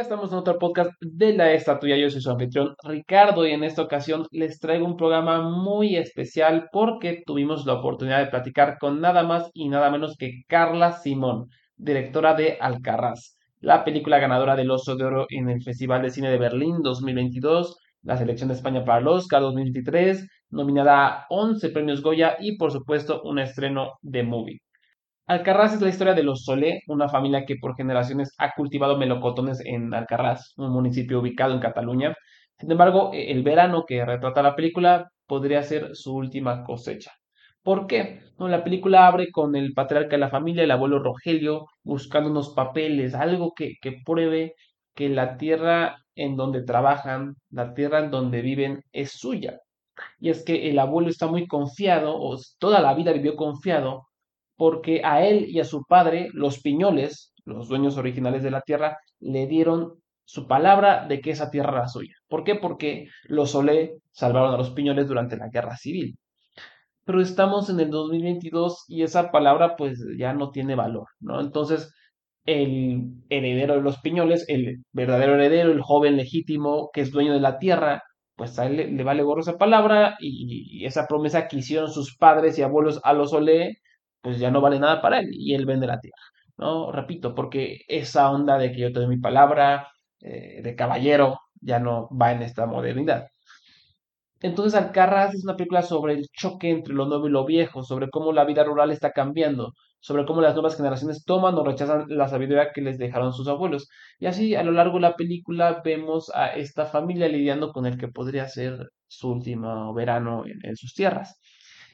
Estamos en otro podcast de la Estatuya. Yo soy su anfitrión Ricardo y en esta ocasión les traigo un programa muy especial porque tuvimos la oportunidad de platicar con nada más y nada menos que Carla Simón, directora de Alcarraz, la película ganadora del Oso de Oro en el Festival de Cine de Berlín 2022, la selección de España para el Oscar 2023, nominada a 11 premios Goya y por supuesto un estreno de movie. Alcarraz es la historia de los Solé, una familia que por generaciones ha cultivado melocotones en Alcarraz, un municipio ubicado en Cataluña. Sin embargo, e, el verano que retrata la película podría ser su última cosecha. ¿Por qué? la película abre con el patriarca de la familia, el abuelo Rogelio, buscando unos papeles, algo que, que pruebe que la tierra en donde trabajan, la tierra en donde viven, es suya. Y es que el abuelo está muy confiado, o toda la vida vivió confiado, porque a él y a su padre, los piñoles, los dueños originales de la tierra, le dieron su palabra de que esa tierra era suya. ¿Por qué? Porque los Solé salvaron a los piñoles durante la guerra civil. Pero estamos en el 2022 y esa palabra pues ya no tiene valor, ¿no? Entonces, el heredero de los piñoles, el verdadero heredero, el joven legítimo que es dueño de la tierra, pues a él le, vale gorro esa palabra y, esa promesa que hicieron sus padres y abuelos a los Olé pues ya no vale nada para él y él vende la tierra, ¿no? Repito, porque esa onda de que yo te doy mi palabra, eh, de caballero, ya no va en esta modernidad. Entonces Alcarraz es una película sobre el choque entre lo nuevo y lo viejo, sobre cómo la vida rural está cambiando, sobre cómo las nuevas generaciones toman o rechazan la sabiduría que les dejaron sus abuelos. Y así a lo largo de la película vemos a esta familia lidiando con el que podría ser su último verano en sus tierras.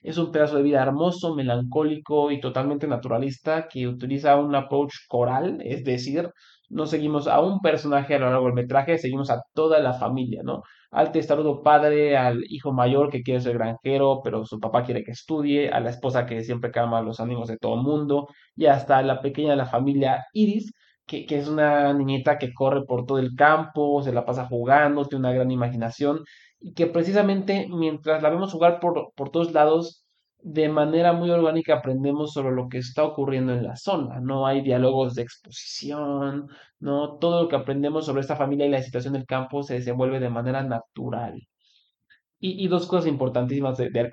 Es un pedazo de vida hermoso, melancólico y totalmente naturalista que utiliza un approach coral, es decir, no seguimos a un personaje a lo largo del metraje, seguimos a toda la familia, ¿no? Al testarudo padre, al hijo mayor que quiere ser granjero, pero su papá quiere que estudie, a la esposa que siempre calma los ánimos de todo el mundo, y hasta la pequeña de la familia Iris, que, es una niñita que corre por todo el campo, se la pasa jugando, tiene una gran imaginación y que precisamente mientras la vemos jugar por, por todos lados, de manera muy orgánica aprendemos sobre lo que está ocurriendo en la zona. No hay diálogos de exposición, no todo lo que aprendemos sobre esta familia y la situación del campo se desenvuelve de manera natural. Y, dos cosas importantísimas de, de.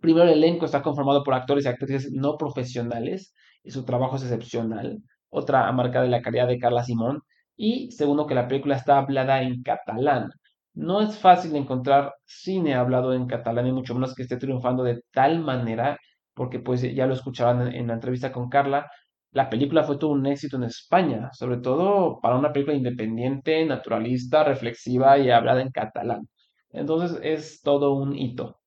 Primero, el elenco está conformado por actores y actrices no profesionales y su trabajo es excepcional. Otra marca de la calidad de Carla Simón. Y segundo, que la película está hablada en catalán no es fácil encontrar cine hablado en catalán y mucho menos que esté triunfando de tal manera, porque pues ya lo escuchaban en, la entrevista con Carla, la película fue todo un éxito en España, sobre todo para una película independiente, naturalista, reflexiva y hablada en catalán. Entonces es todo un hito.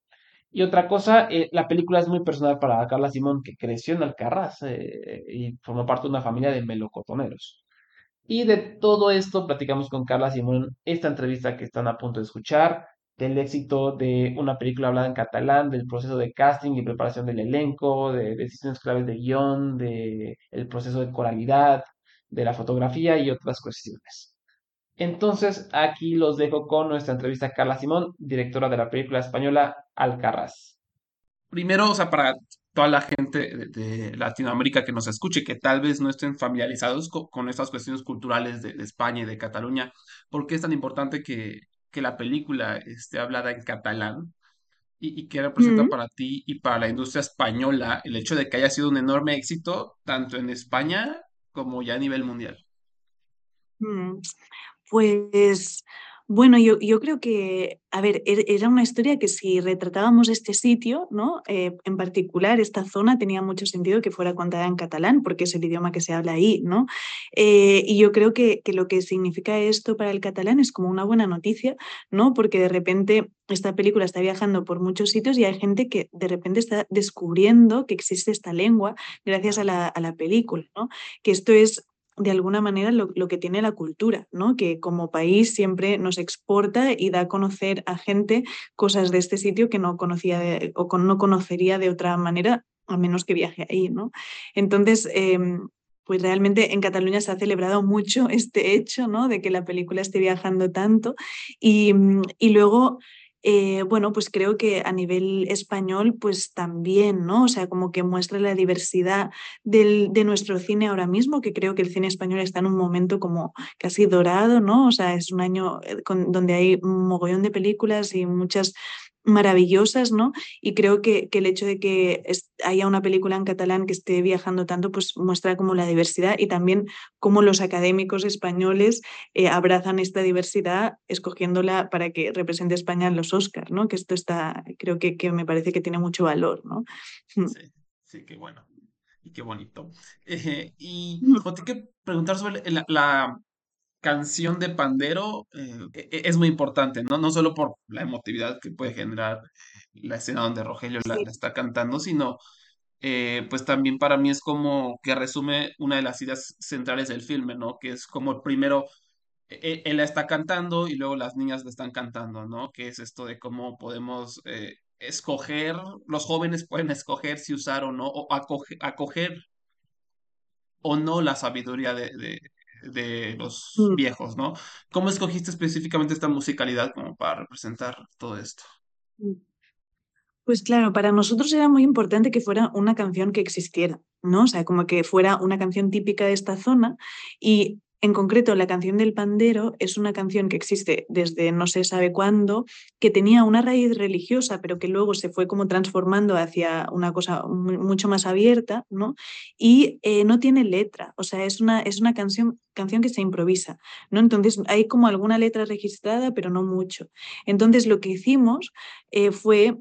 Y otra cosa, eh, la película es muy personal para Carla Simón, que creció en Alcarraz eh, y formó parte de una familia de melocotoneros. Y de todo esto platicamos con Carla Simón, esta entrevista que están a punto de escuchar, del éxito de una película hablada en catalán, del proceso de casting y preparación del elenco, de decisiones claves de guion, del el proceso de coralidad, de la fotografía y otras cuestiones. Entonces, aquí los dejo con nuestra entrevista a Carla Simón, directora de la película española Alcarraz. Primero, o sea, para toda la gente de, Latinoamérica que nos escuche, que tal vez no estén familiarizados con, estas cuestiones culturales de, España y de Cataluña, ¿por qué es tan importante que, que la película esté hablada en catalán? ¿Y, y qué representa para ti y para la industria española el hecho de que haya sido un enorme éxito tanto en España como ya a nivel mundial? Mm, pues bueno, yo, yo, creo que, a ver, er, era una historia que si retratábamos este sitio, ¿no? Eh, en particular, esta zona tenía mucho sentido que fuera contada en catalán, porque es el idioma que se habla ahí, ¿no? Eh, y yo creo que, que, lo que significa esto para el catalán es como una buena noticia, ¿no? Porque de repente esta película está viajando por muchos sitios y hay gente que de repente está descubriendo que existe esta lengua gracias a la, a la película, ¿no? Que esto es de alguna manera lo, que tiene la cultura, ¿no? que como país siempre nos exporta y da a conocer a gente cosas de este sitio que no conocía o no conocería de otra manera a menos que viaje ahí. ¿no? Entonces, em, pues realmente en Cataluña se ha celebrado mucho este hecho ¿no? de que la película esté viajando tanto y, y luego eh, bueno, pues creo que a nivel español, pues también, ¿no? O sea, como que muestra la diversidad del, de nuestro cine ahora mismo, que creo que el cine español está en un momento como casi dorado, ¿no? O sea, es un año eh, con, donde hay un mogollón de películas y muchas maravillosas, ¿no? Y creo que, que el hecho de que haya una película en catalán que esté viajando tanto, pues muestra como la diversidad y también cómo los académicos españoles eh, abrazan esta diversidad escogiéndola para que represente España en los Oscars, ¿no? Que esto está, creo que, que me parece que tiene mucho valor, ¿no? Mm. Sí, sí, qué bueno. Y qué bonito. Eh, y te que preguntar sobre la, canción de Pandero eh, e, e, es muy importante, ¿no? No solo por la emotividad que puede generar la escena donde Rogelio la, está cantando, sino eh, pues también para mí es como que resume una de las ideas centrales del filme, ¿no? Que es como primero e, él la está cantando y luego las niñas la están cantando, ¿no? Que es esto de cómo podemos eh, escoger, los jóvenes pueden escoger si usar o no, o acoger, o no la sabiduría de, de los Mm. viejos, ¿no? ¿Cómo escogiste específicamente esta musicalidad como para representar todo esto? Mm. Pues claro, para nosotros era muy importante que fuera una canción que existiera, ¿no? O sea, como que fuera una canción típica de esta zona y en concreto, la canción del pandero es una canción que existe desde no se sabe cuándo, que tenía una raíz religiosa, pero que luego se fue como transformando hacia una cosa mucho más abierta, ¿no? Y eh, no tiene letra, o sea, es una, es una canción, canción que se improvisa, ¿no? Entonces hay como alguna letra registrada, pero no mucho. Entonces lo que hicimos eh, fue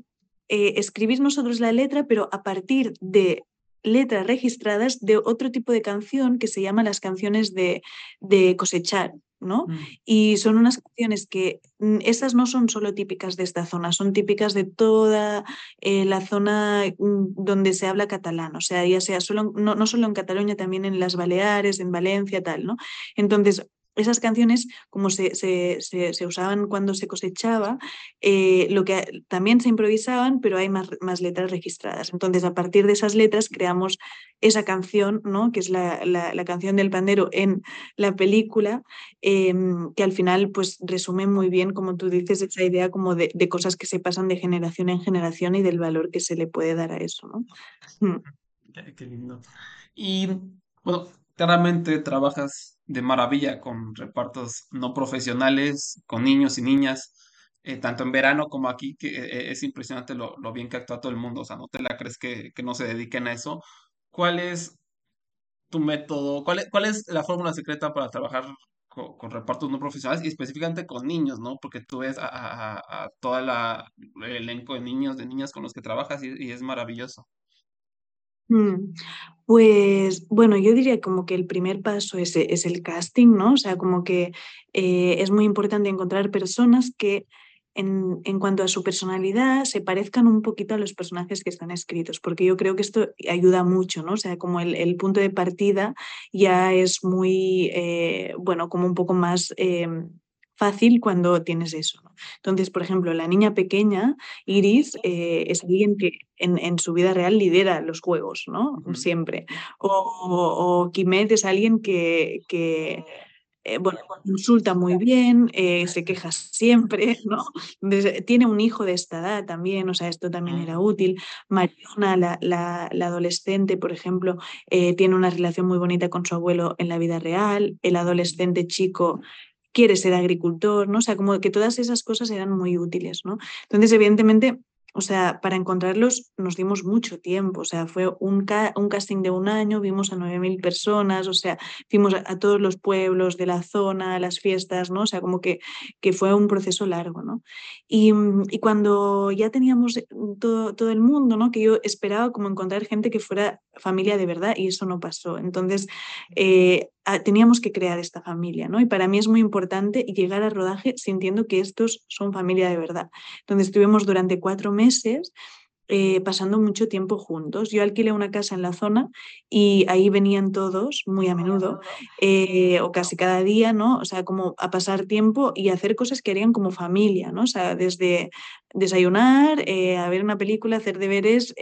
eh, escribir nosotros la letra, pero a partir de letras registradas de otro tipo de canción que se llama las canciones de, de cosechar, ¿no? Mm. Y son unas canciones que mm, esas no son solo típicas de esta zona, son típicas de toda eh, la zona mm, donde se habla catalán, o sea, ya sea solo, no, no, solo en Cataluña, también en las Baleares, en Valencia, tal, ¿no? Entonces, esas canciones, como se, se, se, usaban cuando se cosechaba, eh, lo que también se improvisaban, pero hay más, más, letras registradas. Entonces, a partir de esas letras creamos esa canción, ¿no? que es la, la, la canción del pandero en la película, eh, que al final pues, resume muy bien, como tú dices, esa idea como de, de, cosas que se pasan de generación en generación y del valor que se le puede dar a eso. ¿no? Mm. Qué, qué lindo. Y bueno, claramente trabajas de maravilla con repartos no profesionales, con niños y niñas, eh, tanto en verano como aquí, que eh, es impresionante lo, bien que actúa todo el mundo, o sea, no te la crees que, no se dediquen a eso. ¿Cuál es tu método? ¿Cuál es, cuál es la fórmula secreta para trabajar con, repartos no profesionales y específicamente con niños, ¿no? Porque tú ves a, la el elenco de niños, de niñas con los que trabajas y es maravilloso. Mm, pues bueno, yo diría como que el primer paso es, es el casting, ¿no? O sea, como que eh, es muy importante encontrar personas que en, en, cuanto a su personalidad se parezcan un poquito a los personajes que están escritos, porque yo creo que esto ayuda mucho, ¿no? O sea, como el, punto de partida ya es muy, eh, bueno, como un poco más... Eh, fácil cuando tienes eso. ¿no? Entonces, por ejemplo, la niña pequeña, Iris, eh, es alguien que en, en, su vida real lidera los juegos, ¿no? Siempre. O, o, Kimet es alguien que, que eh, bueno, consulta muy bien, eh, se queja siempre, ¿no? Entonces, tiene un hijo de esta edad también, o sea, esto también era útil. Mariona, la, la, la adolescente, por ejemplo, eh, tiene una relación muy bonita con su abuelo en la vida real. El adolescente chico quiere ser agricultor, ¿no? O sea, como que todas esas cosas eran muy útiles, ¿no? Entonces, evidentemente, o sea, para encontrarlos nos dimos mucho tiempo, o sea, fue un, un casting de un año, vimos a 9.000 personas, o sea, fuimos a, todos los pueblos de la zona, a las fiestas, ¿no? O sea, como que, que fue un proceso largo, ¿no? Y, y cuando ya teníamos todo, todo, el mundo, ¿no? Que yo esperaba como encontrar gente que fuera familia de verdad y eso no pasó. Entonces, eh, teníamos que crear esta familia, ¿no? Y para mí es muy importante llegar al rodaje sintiendo que estos son familia de verdad. Entonces estuvimos durante cuatro meses eh, pasando mucho tiempo juntos. Yo alquilé una casa en la zona y ahí venían todos muy a menudo eh, o casi cada día, ¿no? O sea, como a pasar tiempo y hacer cosas que harían como familia, ¿no? O sea, desde desayunar, eh, a ver una película, hacer deberes,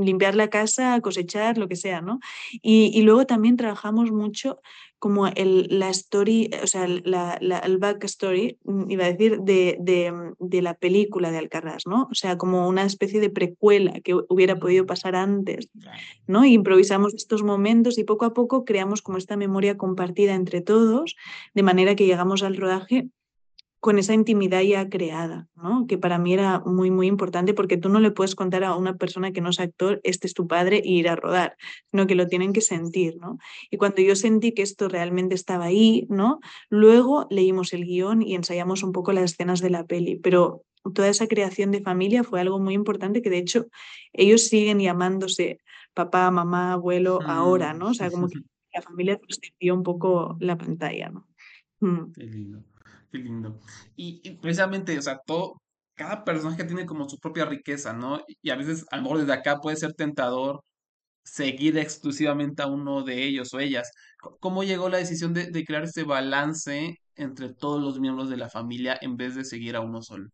limpiar la casa, cosechar, lo que sea, ¿no? Y, y luego también trabajamos mucho como el, la story, o sea, la, la, el backstory, mm, iba a decir, de, de, de, la película de Alcarrás, ¿no? O sea, como una especie de precuela que hubiera podido pasar antes, ¿no? Y improvisamos estos momentos y poco a poco creamos como esta memoria compartida entre todos, de manera que llegamos al rodaje con esa intimidad ya creada, ¿no? que para mí era muy, muy importante porque tú no le puedes contar a una persona que no es actor, este es tu padre y ir a rodar, sino que lo tienen que sentir. ¿no? Y cuando yo sentí que esto realmente estaba ahí, ¿no? luego leímos el guion y ensayamos un poco las escenas de la peli, pero toda esa creación de familia fue algo muy importante que de hecho ellos siguen llamándose papá, mamá, abuelo ahora, ¿no? O sea, como que la familia sustituyó un poco la pantalla, ¿no? Mm. Qué lindo. Qué lindo. Y, precisamente, o sea, todo, cada personaje tiene como su propia riqueza, ¿no? Y a veces, a lo mejor desde acá puede ser tentador seguir exclusivamente a uno de ellos o ellas. ¿Cómo llegó la decisión de, de crear ese balance entre todos los miembros de la familia en vez de seguir a uno solo?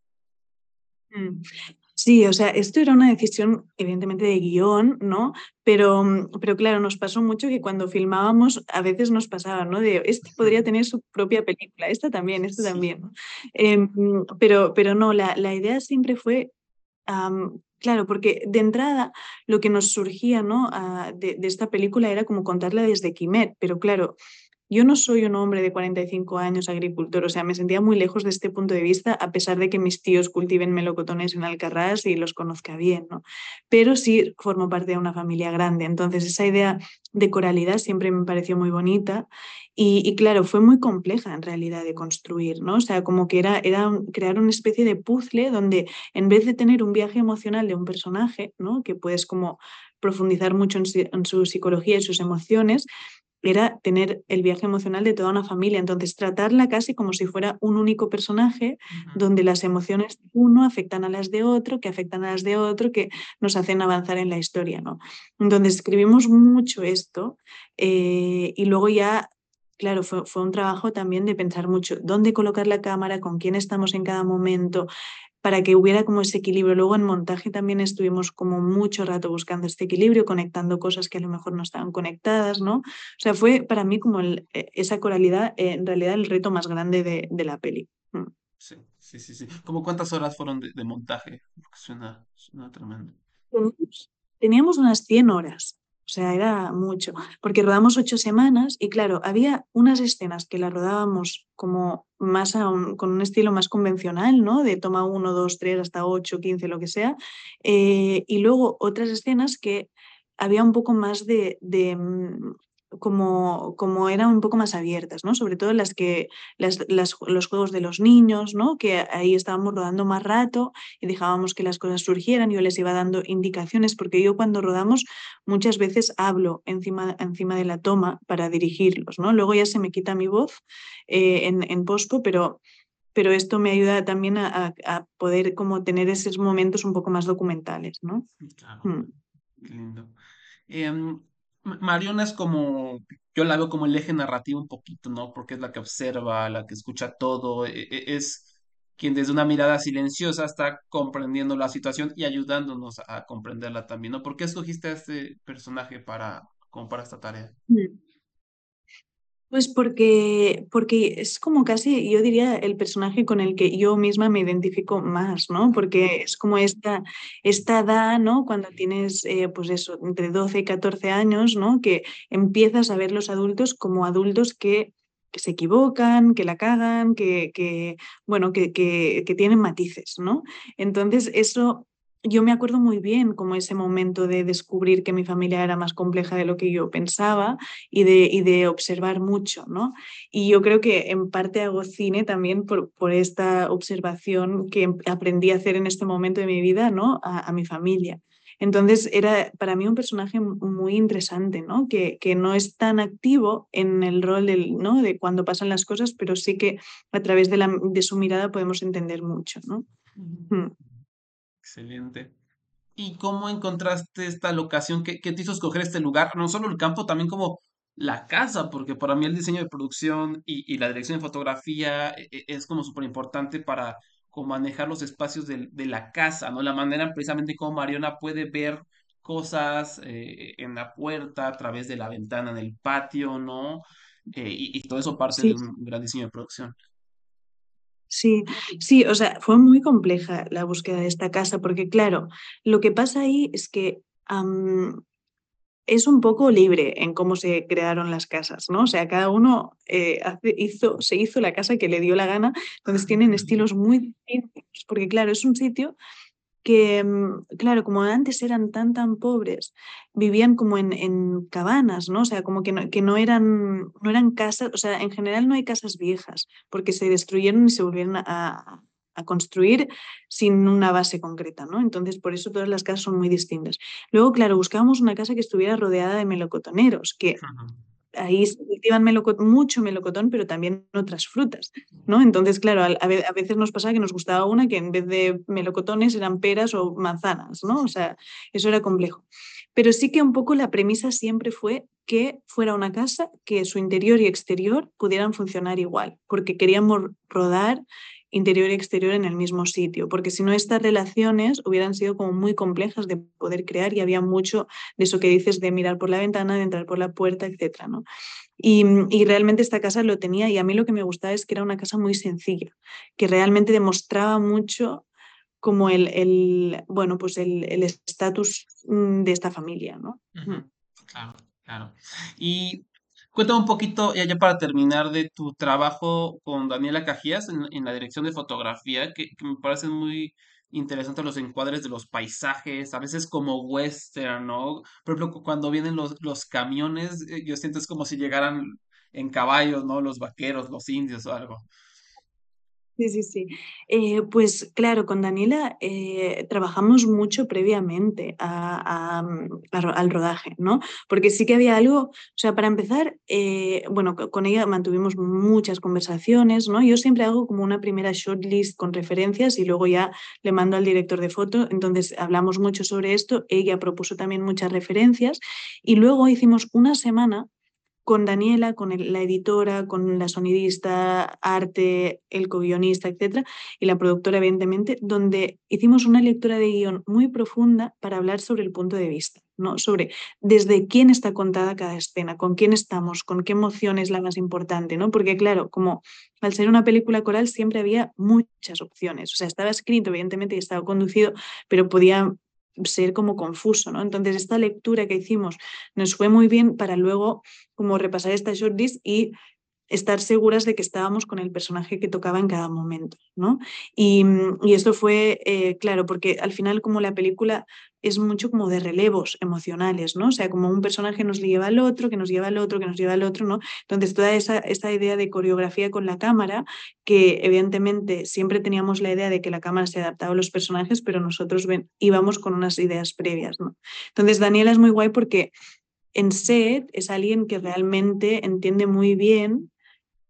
Sí, o sea, esto era una decisión evidentemente de guion, ¿no? Pero, mm, pero claro, nos pasó mucho que cuando filmábamos a veces nos pasaba, ¿no? De, este podría tener su propia película, esta también, esta también. Em, pero, pero no, la, la, idea siempre fue, claro, porque de entrada lo que nos surgía, ¿no? Ah, de, de, esta película era como contarla desde Quimet, pero claro, yo no soy un hombre de 45 años agricultor, o sea, me sentía muy lejos de este punto de vista, a pesar de que mis tíos cultiven melocotones en Alcarrás y los conozca bien, ¿no? Pero sí formo parte de una familia grande, entonces esa idea de coralidad siempre me pareció muy bonita y, claro, fue muy compleja en realidad de construir, ¿no? O sea, como que era, era crear una especie de puzzle donde en vez de tener un viaje emocional de un personaje, ¿no? Que puedes como profundizar mucho en su psicología y sus emociones, era tener el viaje emocional de toda una familia, entonces tratarla casi como si fuera un único personaje, donde las emociones de uno afectan a las de otro, que afectan a las de otro, que nos hacen avanzar en la historia, ¿no? Entonces escribimos mucho esto eh, y luego ya claro, fue, fue, un trabajo también de pensar mucho dónde colocar la cámara, con quién estamos en cada momento, para que hubiera como ese equilibrio. Luego en montaje también estuvimos como mucho rato buscando este equilibrio, conectando cosas que a lo mejor no estaban conectadas, ¿no? O sea, fue para mí como e, esa coralidad, eh, en realidad el reto más grande de, de la peli. Mm. Sí, sí, sí, sí. ¿Cómo cuántas horas fueron de, de montaje? Suena, suena tremendo. Teníamos unas 100 horas. O sea, era mucho, porque rodamos ocho semanas y claro, había unas escenas que las rodábamos como más con un estilo más convencional, ¿no? De toma uno, dos, tres, hasta ocho, quince, lo que sea. Eh, y luego otras escenas que había un poco más de, mm, como, como eran un poco más abiertas, ¿no? Sobre todo las que, las, los juegos de los niños, ¿no? Que ahí estábamos rodando más rato y dejábamos que las cosas surgieran, yo les iba dando indicaciones, porque yo cuando rodamos muchas veces hablo encima, encima de la toma para dirigirlos, ¿no? Luego ya se me quita mi voz eh, en, en posco, pero pero esto me ayuda también a, a, poder como tener esos momentos un poco más documentales, ¿no? Claro. Mm. Lindo. Em, Mariona es como, yo la veo como el eje narrativo un poquito, ¿no? Porque es la que observa, la que escucha todo, e, e, es quien desde una mirada silenciosa está comprendiendo la situación y ayudándonos a comprenderla también, ¿no? ¿Por qué escogiste a este personaje para, como para esta tarea? Mm. Pues porque, porque es como casi, yo diría, el personaje con el que yo misma me identifico más, ¿no? Porque es como esta, esta edad, ¿no? Cuando tienes, eh, pues eso, entre 12 y 14 años, ¿no? Que empiezas a ver los adultos como adultos que, que se equivocan, que la cagan, que, que bueno, que, que, que tienen matices, ¿no? Entonces, eso yo me acuerdo muy bien como ese momento de descubrir que mi familia era más compleja de lo que yo pensaba y de, y de observar mucho, ¿no? Y yo creo que en parte hago cine también por, por esta observación que aprendí a hacer en este momento de mi vida, ¿no? A, a mi familia. Entonces era para mí un personaje muy interesante, ¿no? Que, que, no es tan activo en el rol del, ¿no? de cuando pasan las cosas, pero sí que a través de, la, de su mirada podemos entender mucho, ¿no? Mm. Excelente. ¿Y cómo encontraste esta locación? ¿Qué, te hizo escoger este lugar? No solo el campo, también como la casa, porque para mí el diseño de producción y, la dirección de fotografía e, e, es como súper importante para manejar los espacios de, la casa, ¿no? La manera precisamente como Mariona puede ver cosas eh, en la puerta, a través de la ventana en el patio, ¿no? eh, y, y todo eso parte de Sí, un gran diseño de producción. Sí, sí, o sea, fue muy compleja la búsqueda de esta casa porque, claro, lo que pasa ahí es que am, es un poco libre en cómo se crearon las casas, ¿no? O sea, cada uno eh, hace- hizo, se hizo la casa que le dio la gana, entonces tienen estilos muy distintos, porque claro, es un sitio que, mm, claro, como antes eran tan, tan pobres, vivían como en, en cabanas, ¿no? O sea, como que no, que no eran, no eran casas, o sea, en general no hay casas viejas, porque se destruyeron y se volvieron a, a construir sin una base concreta, ¿no? Entonces, por eso todas las casas son muy distintas. Luego, claro, buscábamos una casa que estuviera rodeada de melocotoneros, que ahí se cultivan mucho melocotón, pero también otras frutas, ¿no? Entonces, claro, a, a veces nos pasaba que nos gustaba una que en vez de melocotones eran peras o manzanas, ¿no? O sea, eso era complejo. Pero sí que un poco la premisa siempre fue que fuera una casa que su interior y exterior pudieran funcionar igual, porque queríamos rodar interior y exterior en el mismo sitio, porque si no estas relaciones hubieran sido como muy complejas de poder crear y había mucho de eso que dices de mirar por la ventana, de entrar por la puerta, etcétera, ¿no? Y, realmente esta casa lo tenía y a mí lo que me gustaba es que era una casa muy sencilla, que realmente demostraba mucho como el, el bueno, pues el estatus mm, de esta familia, ¿no? Claro, claro. Y cuéntame un poquito, ya, para terminar, de tu trabajo con Daniela Cajías en, la dirección de fotografía, que, me parecen muy interesantes los encuadres de los paisajes, a veces como western, ¿no? Por ejemplo, cu- cuando vienen los, los camiones, eh, yo siento es como si llegaran en caballos, ¿no? Los vaqueros, los indios o algo. Sí, sí, sí. Eh, pues claro, con Daniela eh, trabajamos mucho previamente mm, al rodaje, ¿no? Porque sí que había algo, o sea, para empezar, eh, bueno, co- con ella mantuvimos muchas conversaciones, ¿no? Yo siempre hago como una primera shortlist con referencias y luego ya le mando al director de foto, entonces hablamos mucho sobre esto, ella propuso también muchas referencias y luego hicimos una semana con Daniela, con la editora, con la sonidista, arte, el co-guionista, etcétera, y la productora, evidentemente, donde hicimos una lectura de guion muy profunda para hablar sobre el punto de vista, ¿no? Sobre desde quién está contada cada escena, con quién estamos, con qué emoción es la más importante, ¿no? Porque, claro, como al ser una película coral siempre había muchas opciones. O sea, estaba escrito, evidentemente, y estaba conducido, pero podía ser como confuso, ¿no? Entonces, esta lectura que hicimos nos fue muy bien para luego como repasar esta shortlist y estar seguras de que estábamos con el personaje que tocaba en cada momento, ¿no? Y, mm, esto fue, eh, claro, porque al final como la película es mucho como de relevos emocionales, ¿no? O sea, como un personaje nos lleva al otro, que nos lleva al otro, que nos lleva al otro, ¿no? Entonces toda esa, esa idea de coreografía con la cámara, que evidentemente siempre teníamos la idea de que la cámara se adaptaba a los personajes, pero nosotros íbamos con unas ideas previas, ¿no? Entonces Daniela es muy guay porque en set es alguien que realmente entiende muy bien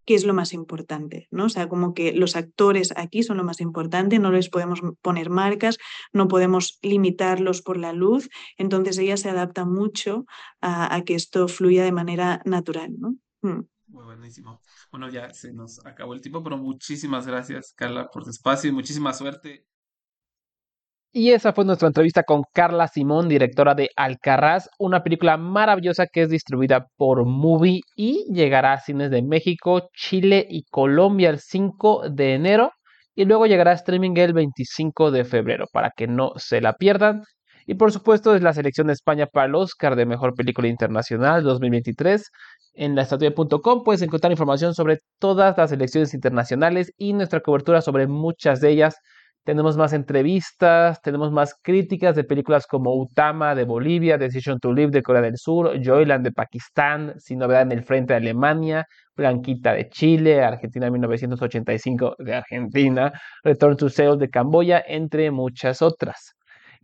qué es lo más importante, ¿no? O sea, como que los actores aquí son lo más importante, no les podemos poner marcas, no podemos limitarlos por la luz, entonces ella se adapta mucho a, que esto fluya de manera natural, ¿no? Mm. Muy buenísimo. Bueno, ya se nos acabó el tiempo, pero muchísimas gracias, Carla, por tu espacio y muchísima suerte Y esa fue nuestra entrevista con Carla Simón, directora de Alcarraz, una película maravillosa que es distribuida por Movie y llegará a cines de México, Chile y Colombia el 5 de enero y luego llegará a streaming el 25 de febrero para que no se la pierdan. Y por supuesto es la selección de España para el Oscar de Mejor Película Internacional 2023. En la estatua.com puedes encontrar información sobre todas las selecciones internacionales y nuestra cobertura sobre muchas de ellas tenemos más entrevistas, tenemos más críticas de películas como Utama de Bolivia, Decision to Live de Corea del Sur, Joyland de Pakistán, Sin Novedad en el Frente de Alemania, Blanquita de Chile, Argentina 1985 de Argentina, Return to Seoul de Camboya, entre muchas otras.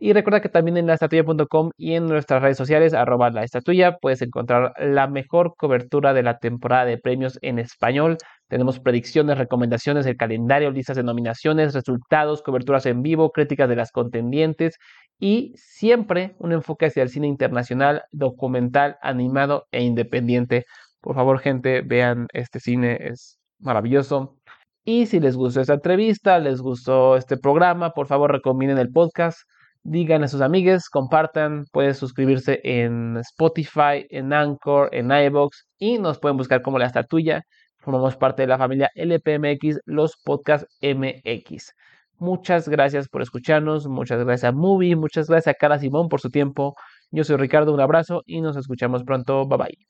Y recuerda que también en la estatuya.com y en nuestras redes sociales, arroba la estatuya, puedes encontrar la mejor cobertura de la temporada de premios en español. Tenemos predicciones, recomendaciones, el calendario, listas de nominaciones, resultados, coberturas en vivo, críticas de las contendientes y siempre un enfoque hacia el cine internacional, documental, animado e independiente. Por favor, gente, vean este cine, es maravilloso. Y si les gustó esta entrevista, les gustó este programa, por favor recomienden el podcast Digan a sus amigues, compartan, pueden suscribirse en Spotify, en Anchor, en iBox y nos pueden buscar como la está tuya. Formamos parte de la familia LPMX, los Podcast MX. Muchas gracias por escucharnos, muchas gracias a Movie, muchas gracias a Cara Simón por su tiempo. Yo soy Ricardo, un abrazo y nos escuchamos pronto. Bye bye.